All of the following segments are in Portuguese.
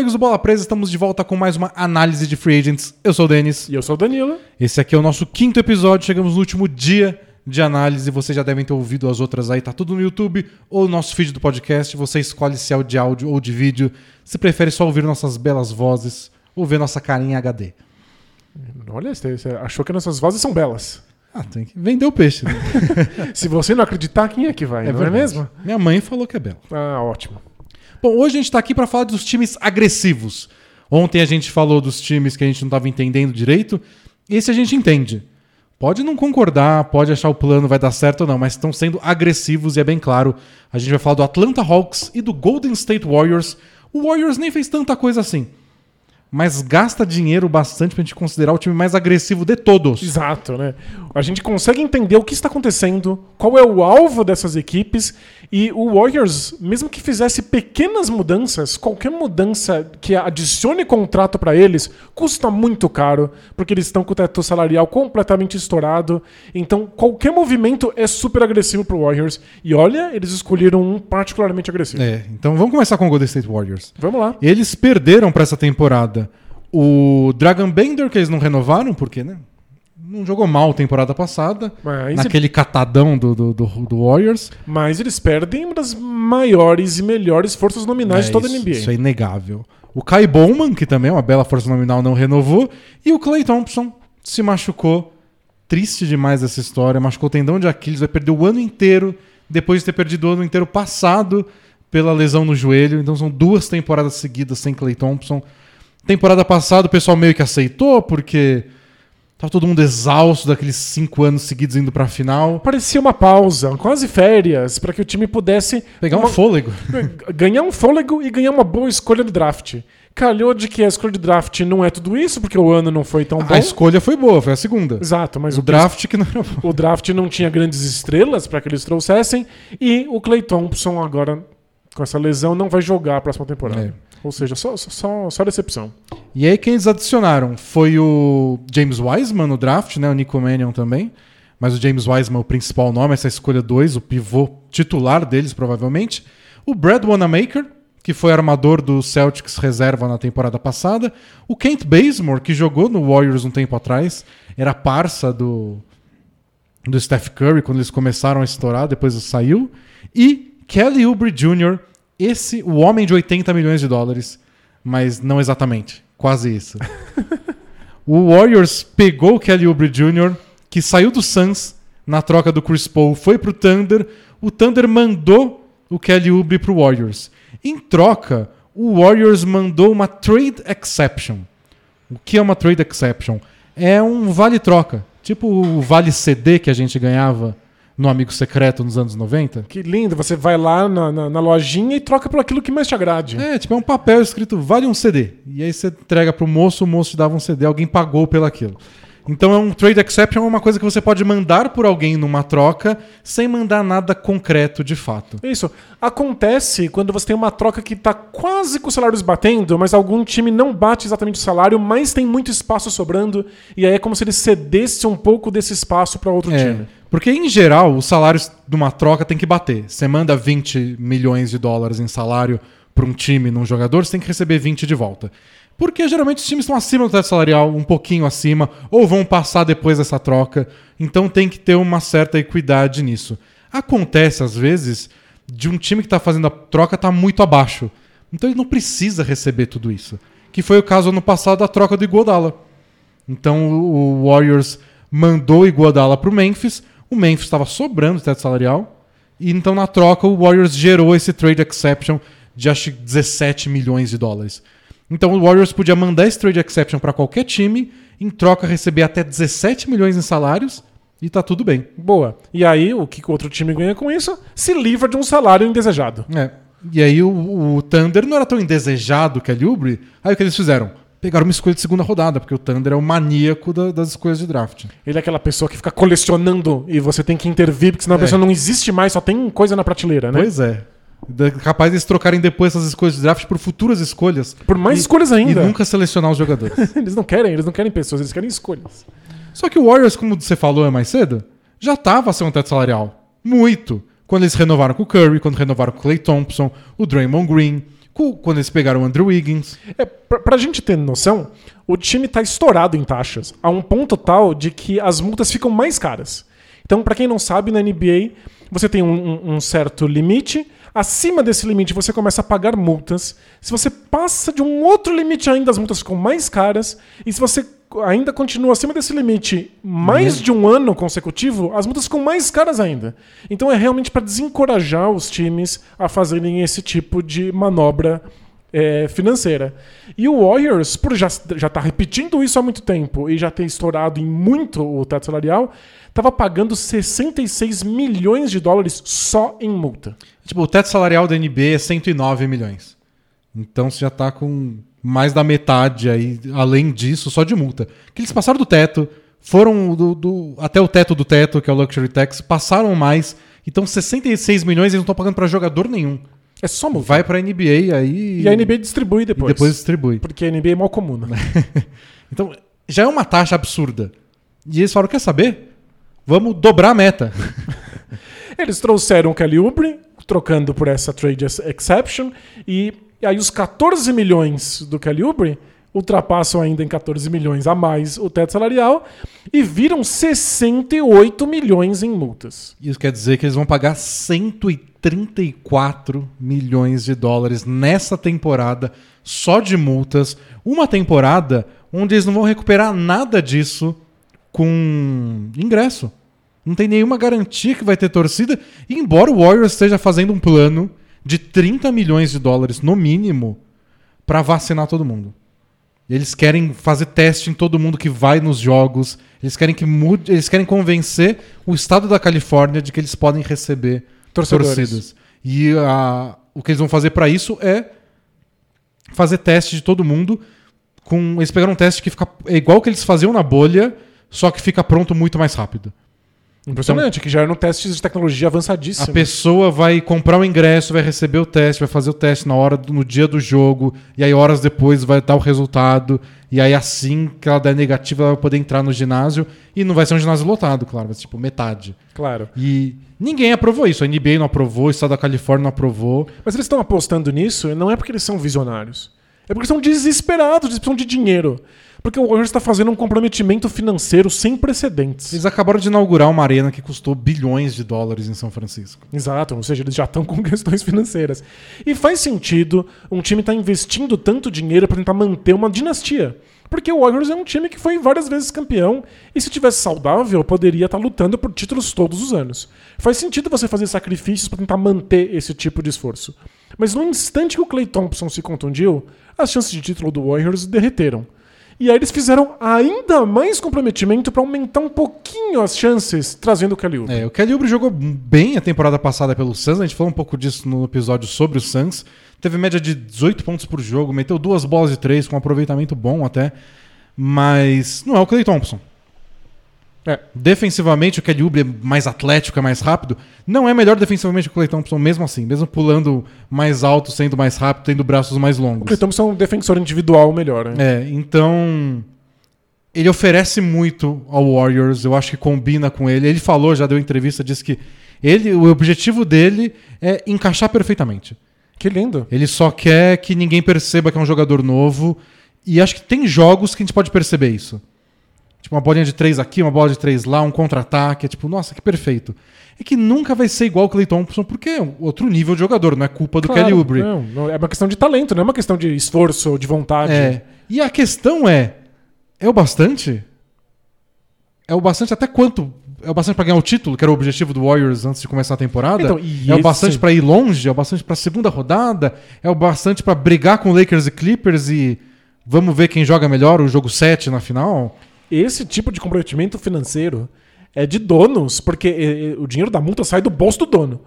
Amigos do Bola Presa, estamos de volta com mais uma análise de free agents. Eu sou o Denis. E eu sou o Danilo. Esse aqui é o nosso quinto episódio. Chegamos no último dia de análise. Vocês já devem ter ouvido as outras aí. Tá tudo no YouTube ou no nosso feed do podcast. Você escolhe se é de áudio ou de vídeo. Se prefere só ouvir nossas belas vozes ou ver nossa carinha HD. Olha, você achou que nossas vozes são belas. Ah, tem que vender o peixe. Né? Se você não acreditar, quem é que vai? não verdade. é mesmo? Minha mãe falou que é bela. Ah, ótimo. Bom, hoje a gente tá aqui para falar dos times agressivos. Ontem a gente falou dos times que a gente não estava entendendo direito. Esse a gente entende. Pode não concordar, pode achar o plano vai dar certo ou não, mas estão sendo agressivos e é bem claro. A gente vai falar do Atlanta Hawks e do Golden State Warriors. O Warriors nem fez tanta coisa assim. Mas gasta dinheiro bastante pra gente considerar o time mais agressivo de todos. Exato, né? A gente consegue entender o que está acontecendo, qual é o alvo dessas equipes e o Warriors, mesmo que fizesse pequenas mudanças, qualquer mudança que adicione contrato para eles custa muito caro, porque eles estão com o teto salarial completamente estourado. Então, qualquer movimento é super agressivo pro Warriors. E olha, eles escolheram um particularmente agressivo. É, então vamos começar com o Golden State Warriors. Vamos lá. Eles perderam pra essa temporada o Dragon Bender, que eles não renovaram, porque, né? Não jogou mal temporada passada. Mas, naquele catadão do, do, do, do Warriors. mas eles perdem uma das maiores e melhores forças nominais de toda isso, a NBA. Isso é inegável. O Kai Bowman, que também é uma bela força nominal, não renovou. E o Clay Thompson se machucou. Triste demais essa história. Machucou o tendão de Aquiles, vai perder o ano inteiro, depois de ter perdido o ano inteiro passado pela lesão no joelho. Então são duas temporadas seguidas sem Clay Thompson. Temporada passada o pessoal meio que aceitou, porque tava todo mundo exausto daqueles cinco anos seguidos indo pra final. Parecia uma pausa, quase férias, para que o time pudesse Pegar um uma- fôlego. ganhar um fôlego e ganhar uma boa escolha de draft. Calhou de que a escolha de draft não é tudo isso, porque o ano não foi tão bom. A escolha foi boa, foi a segunda. Exato, mas O o, draft que não era bom. o draft não tinha grandes estrelas para que eles trouxessem. E o Clay Thompson, agora, com essa lesão, não vai jogar a próxima temporada. É. Ou seja, só, só, só decepção. E aí quem eles adicionaram foi o James Wiseman no draft, né? O Nico Mannion também. Mas o James Wiseman é o principal nome, essa escolha 2, o pivô titular deles, provavelmente. O Brad Wanamaker, que foi armador do Celtics reserva na temporada passada. O Kent Bazemore, que jogou no Warriors um tempo atrás. Era parça do, do Steph Curry quando eles começaram a estourar, depois saiu. E Kelly Oubre Jr., esse, o homem de 80 milhões de dólares, mas não exatamente, quase isso. o Warriors pegou o Kelly Oubre Jr., que saiu do Suns na troca do Chris Paul, foi pro Thunder. O Thunder mandou o Kelly Oubre pro Warriors. Em troca, o Warriors mandou uma trade exception. O que é uma trade exception? É um vale-troca. Tipo o vale CD que a gente ganhava no Amigo Secreto nos anos 90. Que lindo, você vai lá na, na, na lojinha e troca por aquilo que mais te agrade. É, tipo, é um papel escrito vale um CD. E aí você entrega pro moço, o moço te dava um CD, alguém pagou pelaquilo. Então é um trade exception, é uma coisa que você pode mandar por alguém numa troca sem mandar nada concreto de fato. Isso. Acontece quando você tem uma troca que tá quase com os salários batendo, mas algum time não bate exatamente o salário, mas tem muito espaço sobrando, e aí é como se ele cedesse um pouco desse espaço para outro É, time. porque em geral os salários de uma troca tem que bater. Você manda 20 milhões de dólares em salário para um time, num jogador, você tem que receber 20 de volta. Porque geralmente os times estão acima do teto salarial, um pouquinho acima, ou vão passar depois dessa troca. Então tem que ter uma certa equidade nisso. Acontece, às vezes, de um time que está fazendo a troca estar muito abaixo. Então ele não precisa receber tudo isso. Que foi o caso ano passado da troca do Iguodala. Então o Warriors mandou o Iguodala para o Memphis. O Memphis estava sobrando o teto salarial. E então na troca o Warriors gerou esse trade exception de acho que 17 milhões de dólares. Então o Warriors podia mandar esse trade exception para qualquer time, em troca receber até 17 milhões em salários e tá tudo bem. Boa. E aí, o que o outro time ganha com isso? Se livra de um salário indesejado. É. E aí o, o Thunder não era tão indesejado que a Liubre. Aí o que eles fizeram? Pegaram uma escolha de segunda rodada, porque o Thunder é o maníaco da- das escolhas de draft. Ele é aquela pessoa que fica colecionando e você tem que intervir, porque senão a É. pessoa não existe mais, só tem coisa na prateleira, né? Pois é. Da- Capaz deles trocarem depois essas escolhas de draft por futuras escolhas. Por mais E- escolhas E ainda. nunca selecionar os jogadores. Eles não querem, eles não querem pessoas, eles querem escolhas. Só que o Warriors, como você falou mais cedo, já estava sem um teto salarial. Muito. Quando eles renovaram com o Curry, quando renovaram com o Clay Thompson, o Draymond Green, cu- quando eles pegaram o Andrew Wiggins. É, pra, pra gente ter noção, o time tá estourado em taxas, a um ponto tal de que as multas ficam mais caras. Então, pra quem não sabe, na NBA, você tem um- um certo limite, acima desse limite você começa a pagar multas. Se você passa de um outro limite ainda, as multas ficam mais caras. E se você ainda continua acima desse limite mais de um ano consecutivo, as multas ficam mais caras ainda. Então é realmente para desencorajar os times a fazerem esse tipo de manobra é, financeira. E o Warriors, por já, já tá repetindo isso há muito tempo e já ter estourado em muito o teto salarial, estava pagando 66 milhões de dólares só em multa. Tipo, o teto salarial da NBA é 109 milhões. Então você já tá com mais da metade aí, além disso, só de multa. Que eles passaram do teto, foram do, do- até o teto do teto, que é o Luxury Tax, passaram mais. Então 66 milhões eles não estão pagando pra jogador nenhum. É só multa. Vai pra NBA aí E a NBA distribui e depois. depois distribui. Porque a NBA é mal comum, né? Então já é uma taxa absurda. E eles falaram, quer saber? Vamos dobrar a meta. Eles trouxeram o Kelly Oubre, trocando por essa trade ex- exception, e, aí os 14 milhões do Kelly Oubre ultrapassam ainda em 14 milhões a mais o teto salarial e viram 68 milhões em multas. Isso quer dizer que eles vão pagar 134 milhões de dólares nessa temporada só de multas. Uma temporada onde eles não vão recuperar nada disso com ingresso. Não tem nenhuma garantia que vai ter torcida. Embora o Warriors esteja fazendo um plano de 30 milhões de dólares no mínimo para vacinar todo mundo. Eles querem fazer teste em todo mundo que vai nos jogos. Eles querem que mude, eles querem convencer o estado da Califórnia de que eles podem receber Torcedores. torcidas. E a- o que eles vão fazer para isso é fazer teste de todo mundo com eles pegaram um teste que fica é igual o que eles faziam na bolha, só que fica pronto muito mais rápido. Impressionante, que já eram testes de tecnologia A avançadíssima. pessoa vai comprar o ingresso, vai receber o teste, vai fazer o teste na hora no dia do jogo, e aí horas depois vai dar o resultado, e aí assim que ela der negativa, ela vai poder entrar no ginásio, e não vai ser um ginásio lotado, claro, vai ser tipo metade. Claro. E ninguém aprovou isso, a NBA não aprovou, o estado da Califórnia não aprovou. Mas eles estão apostando nisso não é porque eles são visionários. É porque eles estão desesperados, eles precisam de dinheiro. Porque o Warriors está fazendo um comprometimento financeiro sem precedentes. Eles acabaram de inaugurar uma arena que custou bilhões de dólares em São Francisco. Exato, ou seja, eles já estão com questões financeiras. E faz sentido um time estar investindo tanto dinheiro para tentar manter uma dinastia. Porque o Warriors é um time que foi várias vezes campeão e se tivesse saudável, poderia estar lutando por títulos todos os anos. Faz sentido você fazer sacrifícios para tentar manter esse tipo de esforço. Mas no instante que o Clay Thompson se contundiu, as chances de título do Warriors derreteram. E aí eles fizeram ainda mais comprometimento para aumentar um pouquinho as chances, trazendo o Kelly Oubre. É, o Kelly Oubre jogou bem a temporada passada pelo Suns, a gente falou um pouco disso no episódio sobre o Suns. Teve média de 18 pontos por jogo, meteu duas bolas de três com um aproveitamento bom até, mas não é o Clay Thompson. É. Defensivamente, o Kelly Oubre é mais atlético, é mais rápido. Não é melhor defensivamente que o Clay Thompson, mesmo assim. Mesmo pulando mais alto, sendo mais rápido, tendo braços mais O Clay longos. Thompson é um defensor individual melhor. Né? É, então. Ele oferece muito ao Warriors, eu acho que combina com ele. Ele falou, já deu entrevista, disse que ele, o objetivo dele é encaixar perfeitamente. Que lindo. Ele só quer que ninguém perceba que é um jogador novo. E acho que tem jogos que a gente pode perceber isso. Tipo, uma bolinha de três aqui, uma bola de três lá, um contra-ataque. É tipo, nossa, que perfeito. É que nunca vai ser igual o Clay Thompson, porque é outro nível de jogador, não é culpa do Claro, Kelly Oubre. Não, não, é uma questão de talento, não é uma questão de esforço ou de vontade. É. E a questão é: é o bastante? É o bastante até quanto? É o bastante pra ganhar o título, que era o objetivo do Warriors antes de começar a temporada? Então, e é o bastante pra ir longe? É o bastante pra segunda rodada? É o bastante pra brigar com Lakers e Clippers e vamos ver quem joga melhor o jogo 7 na final? Esse tipo de comprometimento financeiro é de donos, porque eh, eh, o dinheiro da multa sai do bolso do dono.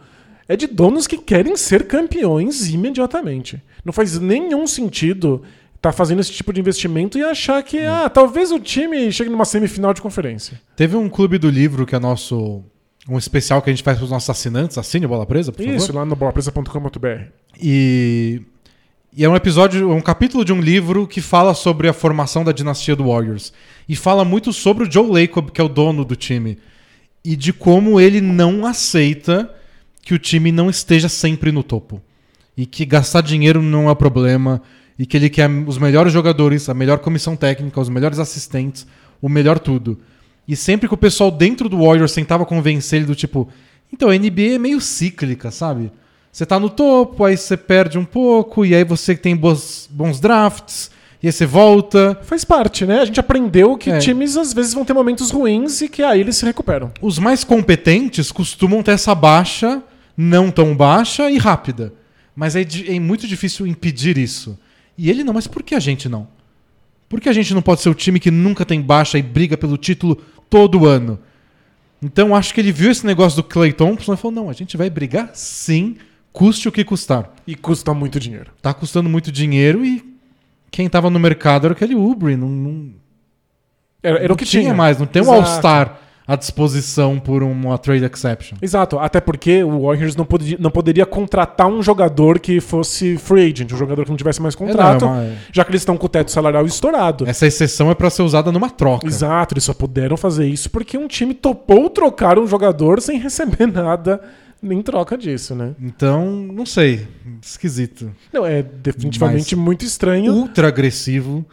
É de donos que querem ser campeões imediatamente. Não faz nenhum sentido estar fazendo esse tipo de investimento e achar que, ah, talvez o time chegue numa semifinal de conferência. Teve um clube do livro que é nosso. Um especial que a gente faz pros nossos assinantes. Assine a bola presa, por favor. Isso, lá no bolapresa.com.br. E, e é um episódio, um capítulo de um livro que fala sobre a formação da dinastia do Warriors. E fala muito sobre o Joe Lacob, que é o dono do time. E de como ele não aceita que o time não esteja sempre no topo. e que gastar dinheiro não é problema e que ele quer os melhores jogadores, a melhor comissão técnica, os melhores assistentes, o melhor tudo. E sempre que o pessoal dentro do Warriors tentava convencer ele do tipo, então a NBA é meio cíclica, sabe? Você tá no topo, aí você perde um pouco, e aí você tem bons, bons drafts, e aí você volta. Faz parte, né? A gente aprendeu que É. times às vezes vão ter momentos ruins e que aí eles se recuperam. Os mais competentes costumam ter essa baixa, não tão baixa e rápida. Mas é, é muito difícil impedir isso. E ele não, mas por que a gente não? Por que a gente não pode ser o time que nunca tem baixa e briga pelo título todo ano? Então acho que ele viu esse negócio do Clay Thompson e falou: não, a gente vai brigar sim, custe o que custar. E custa muito dinheiro. Tá custando muito dinheiro e quem tava no mercado era aquele Ubre. Não, não, Era, era não o que tinha. mais, não tem um Exato. All-Star à disposição por uma trade exception. Exato, até porque o Warriors não poderia, não poderia contratar um jogador que fosse free agent, um jogador que não tivesse mais contrato, É, não, é uma- já que eles estão com o teto salarial estourado. Essa exceção é pra ser usada numa troca. Exato, eles só puderam fazer isso porque um time topou trocar um jogador sem receber nada em troca disso, né? Então, não sei. Esquisito. Não, é definitivamente muito estranho Ultra agressivo.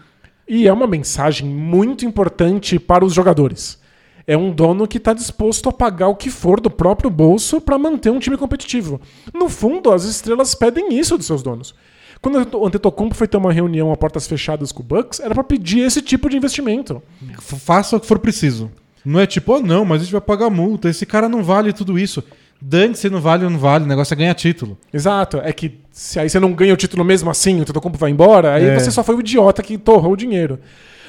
e é uma mensagem muito importante para os jogadores. É um dono que está disposto a pagar o que for do próprio bolso para manter um time competitivo. No fundo, as estrelas pedem isso dos seus donos. Quando o Antetokounmpo foi ter uma reunião a portas fechadas com o Bucks, era para pedir esse tipo de investimento. Faça o que for preciso. Não é tipo, oh, não, mas a gente vai pagar multa. Esse cara não vale tudo isso. Dane-se, não vale ou não vale. O negócio é ganhar título. Exato. É que se aí você não ganha o título mesmo assim, o Antetokounmpo vai embora, aí É. você só foi o idiota que torrou o dinheiro.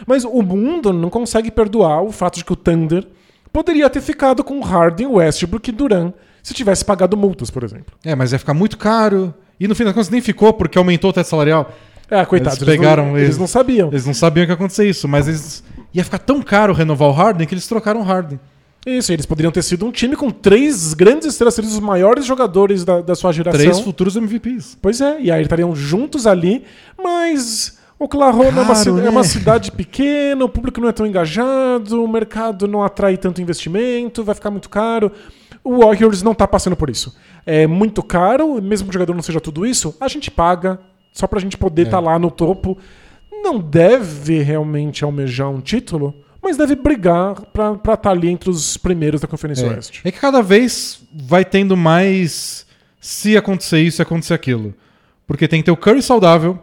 Mas o mundo não consegue perdoar o fato de que o Thunder poderia ter ficado com Harden, Westbrook e Duran se tivesse pagado multas, por exemplo. É, mas ia ficar muito caro. E no fim das contas nem ficou porque aumentou o teto salarial. É, coitados, Eles pegaram não, eles. eles não sabiam. Eles não sabiam que ia acontecer isso, mas eles... ia ficar tão caro renovar o Harden que eles trocaram o Harden. Isso, eles poderiam ter sido um time com três grandes estrelas, os maiores jogadores da, da sua geração. Três futuros MVPs. Pois é, e aí estariam juntos ali, mas Oklahoma é, uma, Caro, ci- é né? uma cidade pequena, o público não é tão engajado, o mercado não atrai tanto investimento, vai ficar muito caro. O Warriors não tá passando por isso. É muito caro, mesmo que o jogador não seja tudo isso, a gente paga só pra gente poder É. estar lá no topo. Não deve realmente almejar um título, mas deve brigar pra estar ali entre os primeiros da Conferência É. Oeste. É que cada vez vai tendo mais se acontecer isso e acontecer aquilo. Porque tem que ter o Curry saudável.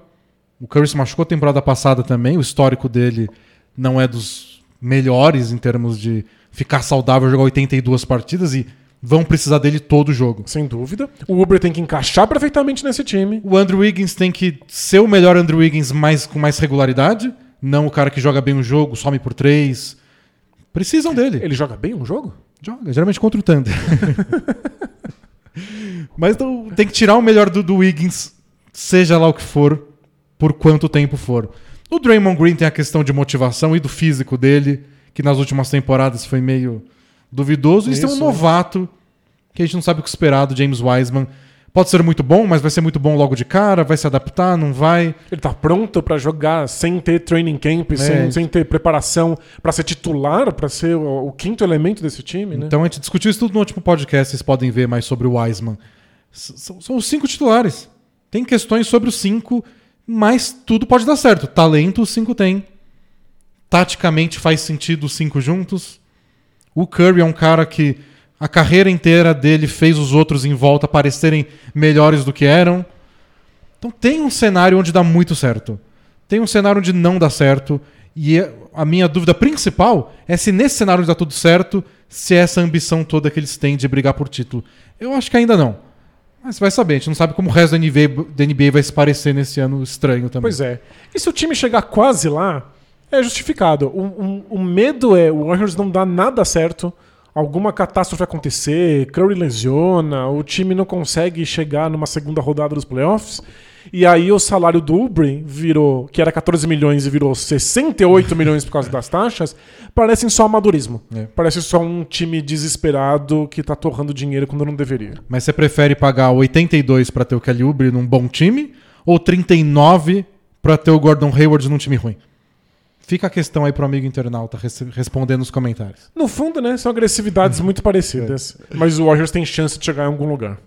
O Curry se machucou temporada passada também. O histórico dele não é dos melhores em termos de ficar saudável, jogar 82 partidas e vão precisar dele todo jogo. Sem dúvida. O Uber tem que encaixar perfeitamente nesse time. O Andrew Wiggins tem que ser o melhor Andrew Wiggins mais, com mais regularidade. Não o cara que joga bem o jogo, some por três. Precisam dele. Ele joga bem um jogo? Joga, geralmente contra o Thunder. Mas não- tem que tirar o melhor do, do Wiggins, seja lá o que for, por quanto tempo for. O Draymond Green tem a questão de motivação e do físico dele, que nas últimas temporadas foi meio duvidoso. E tem um Isso. novato, que a gente não sabe o que esperar do James Wiseman. Pode ser muito bom, mas vai ser muito bom logo de cara, vai se adaptar, não vai. Ele tá pronto pra jogar sem ter training camp, sem, sem ter preparação pra ser titular, pra ser o, o quinto elemento desse time, né? Então a gente discutiu isso tudo no último podcast, vocês podem ver mais sobre o Wiseman. São, são os cinco titulares. Tem questões sobre os cinco, mas tudo pode dar certo. Talento os cinco tem. Taticamente faz sentido os cinco juntos. O Curry é um cara que a carreira inteira dele fez os outros em volta parecerem melhores do que eram. Então tem um cenário onde dá muito certo. Tem um cenário onde não dá certo. E é- a minha dúvida principal é se nesse cenário onde dá tudo certo, se é essa ambição toda que eles têm de brigar por título. Eu acho que ainda não. Mas vai saber, a gente não sabe como o resto da NBA, da NBA vai se parecer nesse ano estranho também. Pois é. E se o time chegar quase lá, é justificado. O, o- o medo é o Warriors não dar nada certo, alguma catástrofe acontecer, Curry lesiona, o time não consegue chegar numa segunda rodada dos playoffs. E aí o salário do Ubre virou, que era 14 milhões e virou 68 milhões por causa das taxas, parecem só amadorismo. É. Parece só um time desesperado que tá torrando dinheiro quando não deveria. Mas você prefere pagar 82 pra ter o Kelly Oubre num bom time ou 39 pra ter o Gordon Hayward num time ruim? Fica a questão aí pro amigo internauta res- respondendo nos comentários. No fundo, né, são agressividades muito parecidas. Mas o Warriors tem chance de chegar em algum lugar.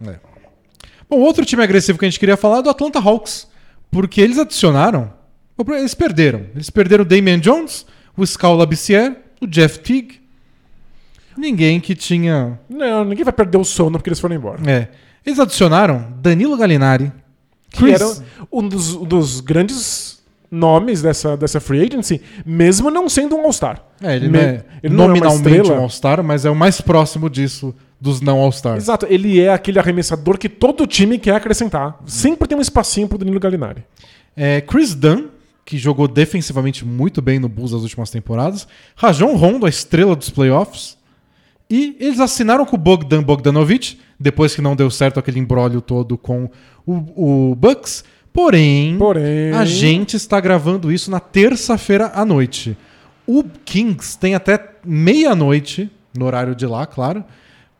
Bom, outro time agressivo que a gente queria falar é do Atlanta Hawks. Porque eles adicionaram. Eles perderam. Eles perderam o Damian Jones, o Scal Labissiere, o Jeff Teague. Ninguém que tinha. Não, ninguém vai perder o sono porque eles foram embora. É. Eles adicionaram Danilo Gallinari. Que Chris- era um dos, um dos grandes nomes dessa, dessa free agency, mesmo não sendo um All-Star. É, ele Me- não é ele não é nominalmente um All-Star, mas é o mais próximo disso dos não All-Stars. Exato, ele é aquele arremessador que todo time quer acrescentar. Sempre tem um espacinho pro Danilo Gallinari. É, Chris Dunn, que jogou defensivamente muito bem no Bulls nas últimas temporadas. Rajon Rondo, a estrela dos playoffs. E eles assinaram com o Bogdan Bogdanovic, depois que não deu certo aquele embrólio todo com o, o Bucks. Porém, Porém- a gente está gravando isso na terça-feira à noite. O Kings tem até meia-noite, no horário de lá, claro,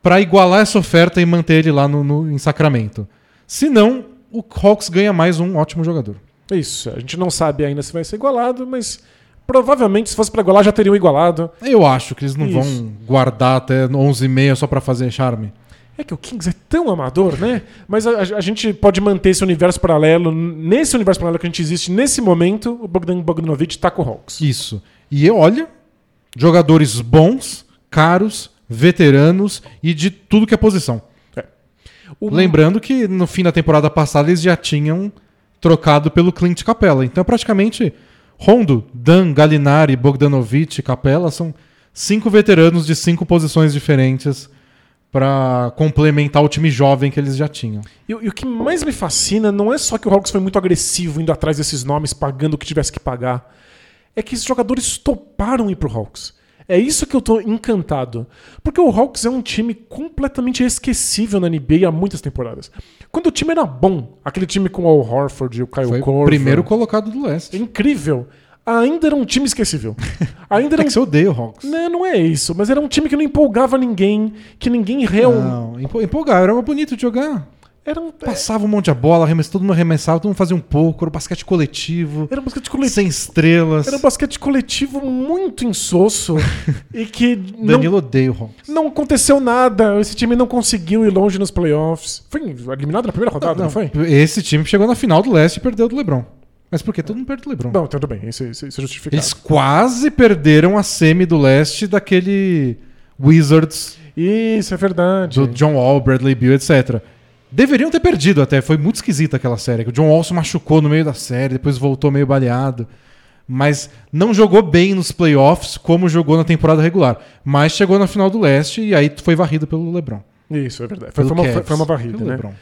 para igualar essa oferta e manter ele lá no, no- em Sacramento. Se não, o Hawks ganha mais um ótimo jogador. É Isso, a gente não sabe ainda se vai ser igualado, mas provavelmente se fosse pra igualar já teriam igualado. Eu acho que eles não Isso. vão guardar até 11h30 só pra fazer charme. É que o Kings é tão amador, né? Mas a, a gente pode manter esse universo paralelo. Nesse universo paralelo que a gente existe nesse momento, o Bogdan Bogdanovic tá com o Hawks. Isso. E olha, jogadores bons, caros, veteranos e de tudo que é posição. O- Lembrando que no fim da temporada passada eles já tinham trocado pelo Clint Capella. Então praticamente Rondo, Dan, Gallinari, Bogdanovic Capella são cinco veteranos de cinco posições diferentes pra complementar o time jovem que eles já tinham. E, o- e o que mais me fascina não é só que o Hawks foi muito agressivo indo atrás desses nomes, pagando o que tivesse que pagar. É que esses jogadores toparam ir pro Hawks. É isso que eu tô encantado. Porque o Hawks é um time completamente esquecível na NBA há muitas temporadas. Quando o time era bom, aquele time com o Al Horford e o Kyle Foi o Korver, primeiro colocado do leste. incrível. Ainda era um time esquecível. Ainda era É um que você odeia o Hawks. Não, não é isso, mas era um time que não empolgava ninguém, que ninguém realmente. Não, empo- empolgar, era bonito de jogar. Era um, Passava um monte de bola, arremesso, todo mundo arremessava, todo mundo fazia um pouco, era um basquete coletivo, era um basquete coletivo. sem estrelas. Era um basquete coletivo muito insosso e que não, Danilo odeia o Hawks. não aconteceu nada. Esse time não conseguiu ir longe nos playoffs. Foi eliminado na primeira rodada, não, foi? Esse time chegou na final do leste e perdeu do LeBron. Mas por quê? Todo mundo perde do LeBron. Bom, tudo bem, isso, isso, isso é justificado. Eles quase perderam a semi do leste daquele Wizards Isso é verdade. do John Wall, Bradley Beal, etc. Deveriam ter perdido até, foi muito esquisita aquela série. que O John Wall se machucou no meio da série, depois voltou meio baleado. Mas não jogou bem nos playoffs como jogou na temporada regular. Mas chegou na final do leste e aí foi varrido pelo LeBron. Isso é verdade. Foi, foi uma, foi uma varrida, pelo né? LeBron.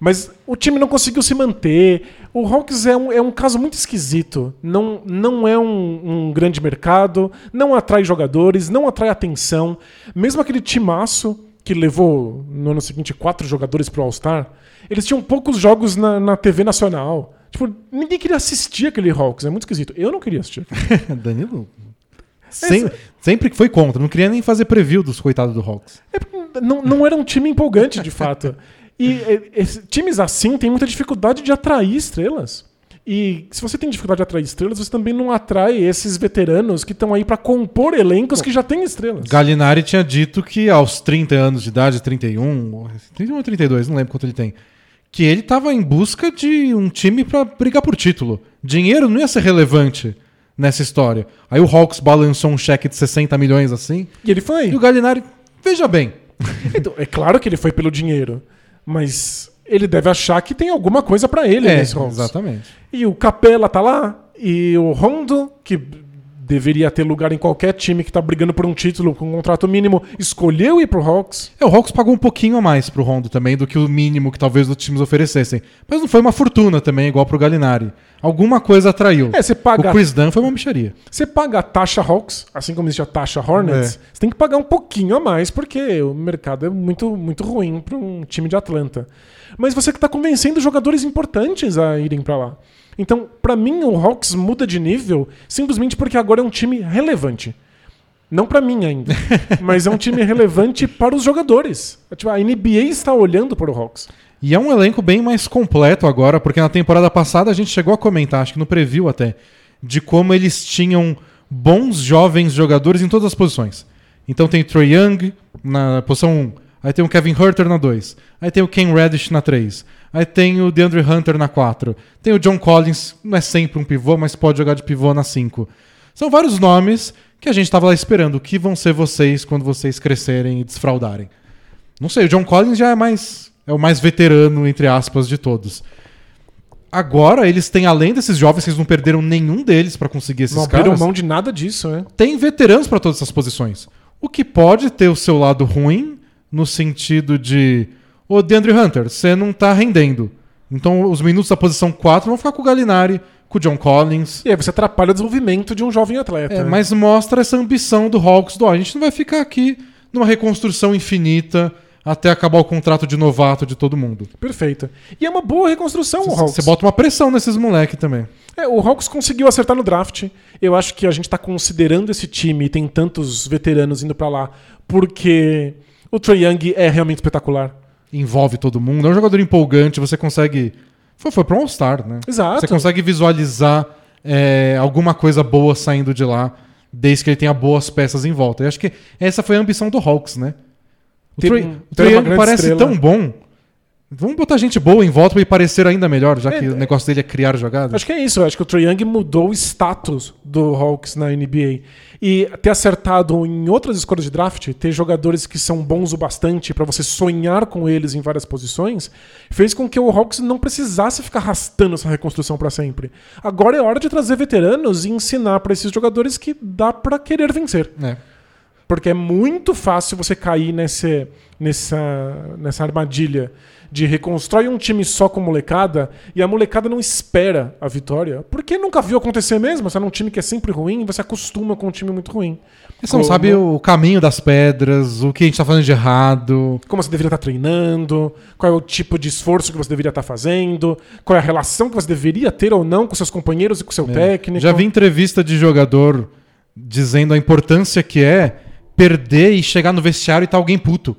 Mas o time não conseguiu se manter. O Hawks é um, é um caso muito esquisito. Não, não é um, um grande mercado, não atrai jogadores, não atrai atenção. Mesmo aquele timaço que levou no ano seguinte quatro jogadores pro All-Star, eles tinham poucos jogos na, na TV nacional. Tipo, ninguém queria assistir aquele Hawks. É muito esquisito. Eu não queria assistir. Danilo sem- sempre que foi contra, não queria nem fazer preview dos coitados do Hawks. É não, não era um time empolgante, de fato. E esse- times assim têm muita dificuldade de atrair estrelas. E se você tem dificuldade de atrair estrelas, você também não atrai esses veteranos que estão aí pra compor elencos que já têm estrelas. Gallinari tinha dito que aos 30 anos de idade, 31, 31 ou 32, não lembro quanto ele tem, que ele estava em busca de um time pra brigar por título. Dinheiro não ia ser relevante nessa história. Aí o Hawks balançou um cheque de 60 milhões assim, E ele foi. e o Gallinari, veja bem, Então, é claro que ele foi pelo dinheiro, mas ele deve achar que tem alguma coisa pra ele é, nesse Hawks. exatamente. E o Capela tá lá, e o Rondo, que deveria ter lugar em qualquer time que tá brigando por um título com um contrato mínimo, escolheu ir pro Hawks. É, o Hawks pagou um pouquinho a mais pro Rondo também do que o mínimo que talvez os times oferecessem. Mas não foi uma fortuna também, igual pro Gallinari. Alguma coisa atraiu. É, você paga O Chris Dunn foi uma micharia. Você paga a taxa Hawks, assim como existe a taxa Hornets, É. você tem que pagar um pouquinho a mais, porque o mercado é muito, muito ruim para um time de Atlanta. Mas você que está convencendo jogadores importantes a irem para lá. Então, para mim, o Hawks muda de nível simplesmente porque agora é um time relevante. Não para mim ainda, mas é um time relevante para os jogadores. Tipo, a NBA está olhando para o Hawks. E é um elenco bem mais completo agora, porque na temporada passada a gente chegou a comentar, acho que no preview até, de como eles tinham bons jovens jogadores em todas as posições. Então tem Troy Young na posição 1, aí tem o Kevin Herter na 2, aí tem o Ken Reddish na 3, Aí tem o DeAndre Hunter na 4. Tem o John Collins, não é sempre um pivô, mas pode jogar de pivô na 5. São vários nomes que a gente estava lá esperando. O que vão ser vocês quando vocês crescerem e desfraudarem? Não sei, o John Collins já é mais é o mais veterano, entre aspas, de todos. Agora, eles têm, além desses jovens, que eles não perderam nenhum deles para conseguir esses Não caras. abriram mão de nada disso, né? tem veteranos para todas essas posições. O que pode ter o seu lado ruim, no sentido de. Ô, DeAndre Hunter, você não tá rendendo. Então os minutos da posição 4 vão ficar com o Galinari, com o John Collins. E aí você atrapalha o desenvolvimento de um jovem atleta. É, né? mas mostra essa ambição do Hawks do a gente não vai ficar aqui numa reconstrução infinita até acabar o contrato de novato de todo mundo. Perfeito. E é uma boa reconstrução o Hawks. Você bota uma pressão nesses moleque também. É, o Hawks conseguiu acertar no draft. Eu acho que a gente tá considerando esse time e tem tantos veteranos indo pra lá porque o Trae Young é realmente espetacular. Envolve todo mundo. É um jogador empolgante, você consegue. Foi, foi pra um All-Star, né? Exato. Você consegue visualizar é, alguma coisa boa saindo de lá, desde que ele tenha boas peças em volta. Eu acho que essa foi a ambição do Hawks, né? O Trae, Young parece estrela. tão bom. Vamos botar gente boa em volta ele parecer ainda melhor, já que É, o negócio dele é criar jogadas. Acho que é isso. Acho que o Trae Young mudou o status do Hawks na NBA. E ter acertado em outras escolhas de draft, ter jogadores que são bons o bastante pra você sonhar com eles em várias posições, fez com que o Hawks não precisasse ficar arrastando essa reconstrução pra sempre. Agora é hora de trazer veteranos e ensinar pra esses jogadores que dá pra querer vencer. É. Porque é muito fácil você cair nesse, nessa, nessa armadilha de reconstrói um time só com molecada e a molecada não espera a vitória. Porque nunca viu acontecer mesmo. Você é num time que é sempre ruim, você acostuma com um time muito ruim. Você não Como- sabe o caminho das pedras, o que a gente tá fazendo de errado. Como você deveria estar treinando, qual é o tipo de esforço que você deveria estar fazendo, qual é a relação que você deveria ter ou não com seus companheiros e com seu técnico. É. Já vi entrevista de jogador dizendo a importância que é perder e chegar no vestiário e tá alguém puto.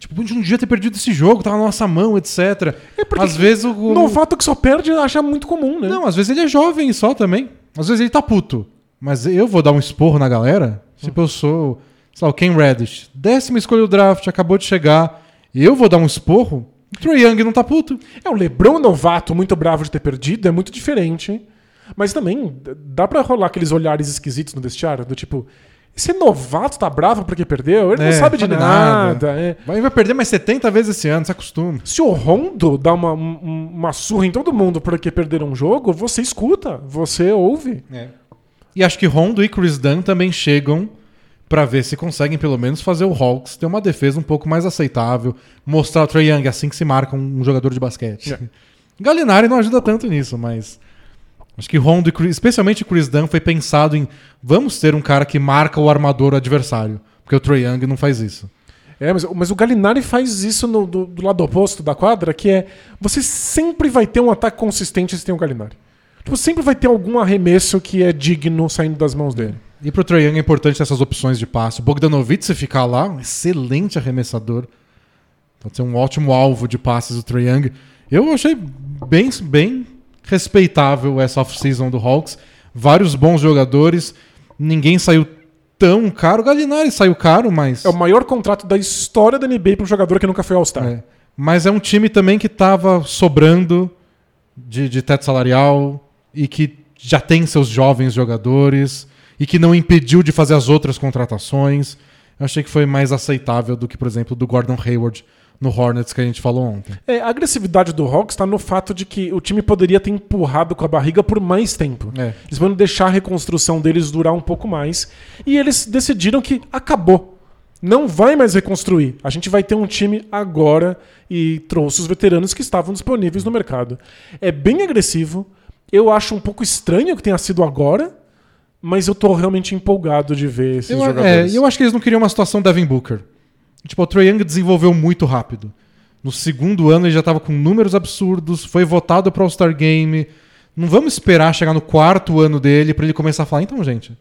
Tipo, a gente não devia ter perdido esse jogo, tava na nossa mão, etc. É porque às vezes o. Novato que só perde acha muito comum, né? Não, às vezes ele é jovem só também. Às vezes ele tá puto. Mas eu vou dar um esporro na galera. Tipo, eu sou. Sei lá, o Ken Reddish. Décima escolha do draft, acabou de chegar. Eu vou dar um esporro. O Trae Young não tá puto. É, o Lebron novato, muito bravo de ter perdido, é muito diferente. Mas também dá pra rolar aqueles olhares esquisitos no vestiário, do tipo, esse novato tá bravo porque perdeu? Ele É, não sabe de nada. nada. é. Vai, vai perder mais 70 vezes esse ano, se acostuma. Se o Rondo dá uma, um- uma surra em todo mundo porque perderam um jogo, você escuta, você ouve. E acho que Rondo e Chris Dunn também chegam pra ver se conseguem pelo menos fazer o Hawks ter uma defesa um pouco mais aceitável, mostrar o Trae Young assim que se marca um jogador de basquete. É. Gallinari não ajuda tanto nisso, mas acho que Rondo e Chris, especialmente Chris Dunn foi pensado em vamos ter um cara que marca o armador adversário, porque o Trae Young não faz isso. É, mas, mas o Gallinari faz isso no- do, do lado oposto da quadra, que é você sempre vai ter um ataque consistente se tem o Gallinari. Tipo, sempre vai ter algum arremesso que é digno saindo das mãos dele. E pro Trae Young é importante essas opções de passe. O Bogdanovic, se ficar lá, um excelente arremessador. Pode ser um ótimo alvo de passes do Trae Young. Eu achei bem, bem respeitável essa off-season do Hawks. Vários bons jogadores. Ninguém saiu tão caro. O Gallinari saiu caro, mas... É o maior contrato da história da NBA para um jogador que nunca foi All-Star. É. Mas é um time também que tava sobrando de, de teto salarial e que já tem seus jovens jogadores e que não impediu de fazer as outras contratações. Eu achei que foi mais aceitável do que, por exemplo, do Gordon Hayward no Hornets que a gente falou ontem. É, a agressividade do Hawks está no fato de que o time poderia ter empurrado com a barriga por mais tempo. É. Eles vão deixar a reconstrução deles durar um pouco mais. E eles decidiram que acabou. Não vai mais reconstruir. A gente vai ter um time agora e trouxe os veteranos que estavam disponíveis no mercado. É bem agressivo. Eu acho um pouco estranho que tenha sido agora, mas eu tô realmente empolgado de ver esses Eu, é, jogadores. eu acho que eles não queriam uma situação Devin Booker. Tipo, o Trae Young desenvolveu muito rápido. No segundo ano ele já estava com números absurdos, foi votado para All-Star Game. Não vamos esperar chegar no quarto ano dele para ele começar a falar, então, gente,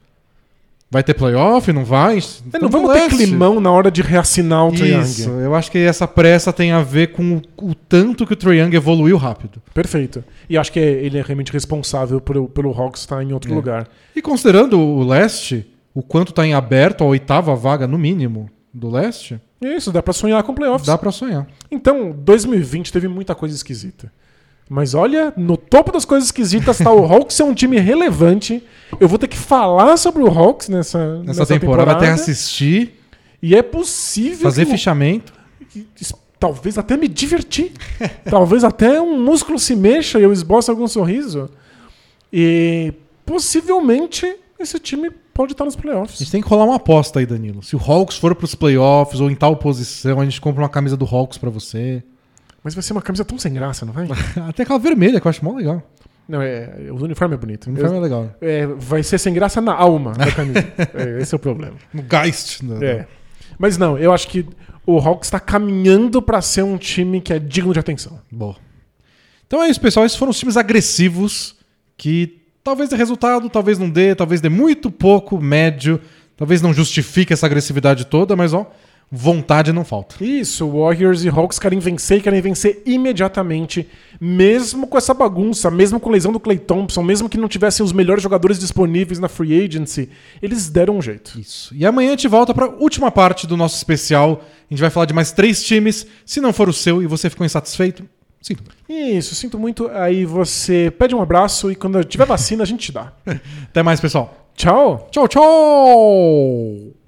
vai ter playoff, não vai? É, não vamos ter climão na hora de reassinar o Trae Isso, Young. eu acho que essa pressa tem a ver com o, o tanto que o Trae Young evoluiu rápido. Perfeito. E acho que ele é realmente responsável por, pelo Hawks estar em outro É. lugar. E considerando o leste, o quanto está em aberto, a oitava vaga no mínimo, do leste, Isso, dá pra sonhar com playoffs. dá pra sonhar. Então, 2020 teve muita coisa esquisita. Mas olha, no topo das coisas esquisitas tá o Hawks é um time relevante. Eu vou ter que falar sobre o Hawks nessa, Nessa, temporada, até assistir, E é possível fazer que fichamento. que- talvez até me divertir. talvez até um músculo se mexa e eu esboço algum sorriso. E possivelmente esse time pode estar nos A playoffs. gente tem que rolar uma aposta aí, Danilo. Se o Hawks for pros playoffs ou em tal posição, a gente compra uma camisa do Hawks pra você. Mas vai ser uma camisa tão sem graça, não vai? Até aquela vermelha, que eu acho mó legal. não, é, o uniforme é bonito. O uniforme é legal. É, vai ser sem graça na alma da camisa. É, esse é o problema. No Geist. né? É. Mas não, eu acho que o Hawks está caminhando para ser um time que é digno de atenção. Boa. Então é isso, pessoal. Esses foram os times agressivos que talvez dê resultado, talvez não dê, talvez dê muito pouco, médio, talvez não justifique essa agressividade toda, mas ó, vontade não falta. Isso, Warriors e Hawks querem vencer e querem vencer imediatamente, mesmo com essa bagunça, mesmo com lesão do Clay Thompson, mesmo que não tivessem os melhores jogadores disponíveis na free agency, eles deram um jeito. Isso. E amanhã a gente volta para a última parte do nosso especial. A gente vai falar de mais três times. Se não for o seu e você ficou insatisfeito, sinto. Isso, sinto muito. Aí você pede um abraço e quando tiver vacina a gente te dá. Até mais, pessoal. Tchau! Tchau, tchau!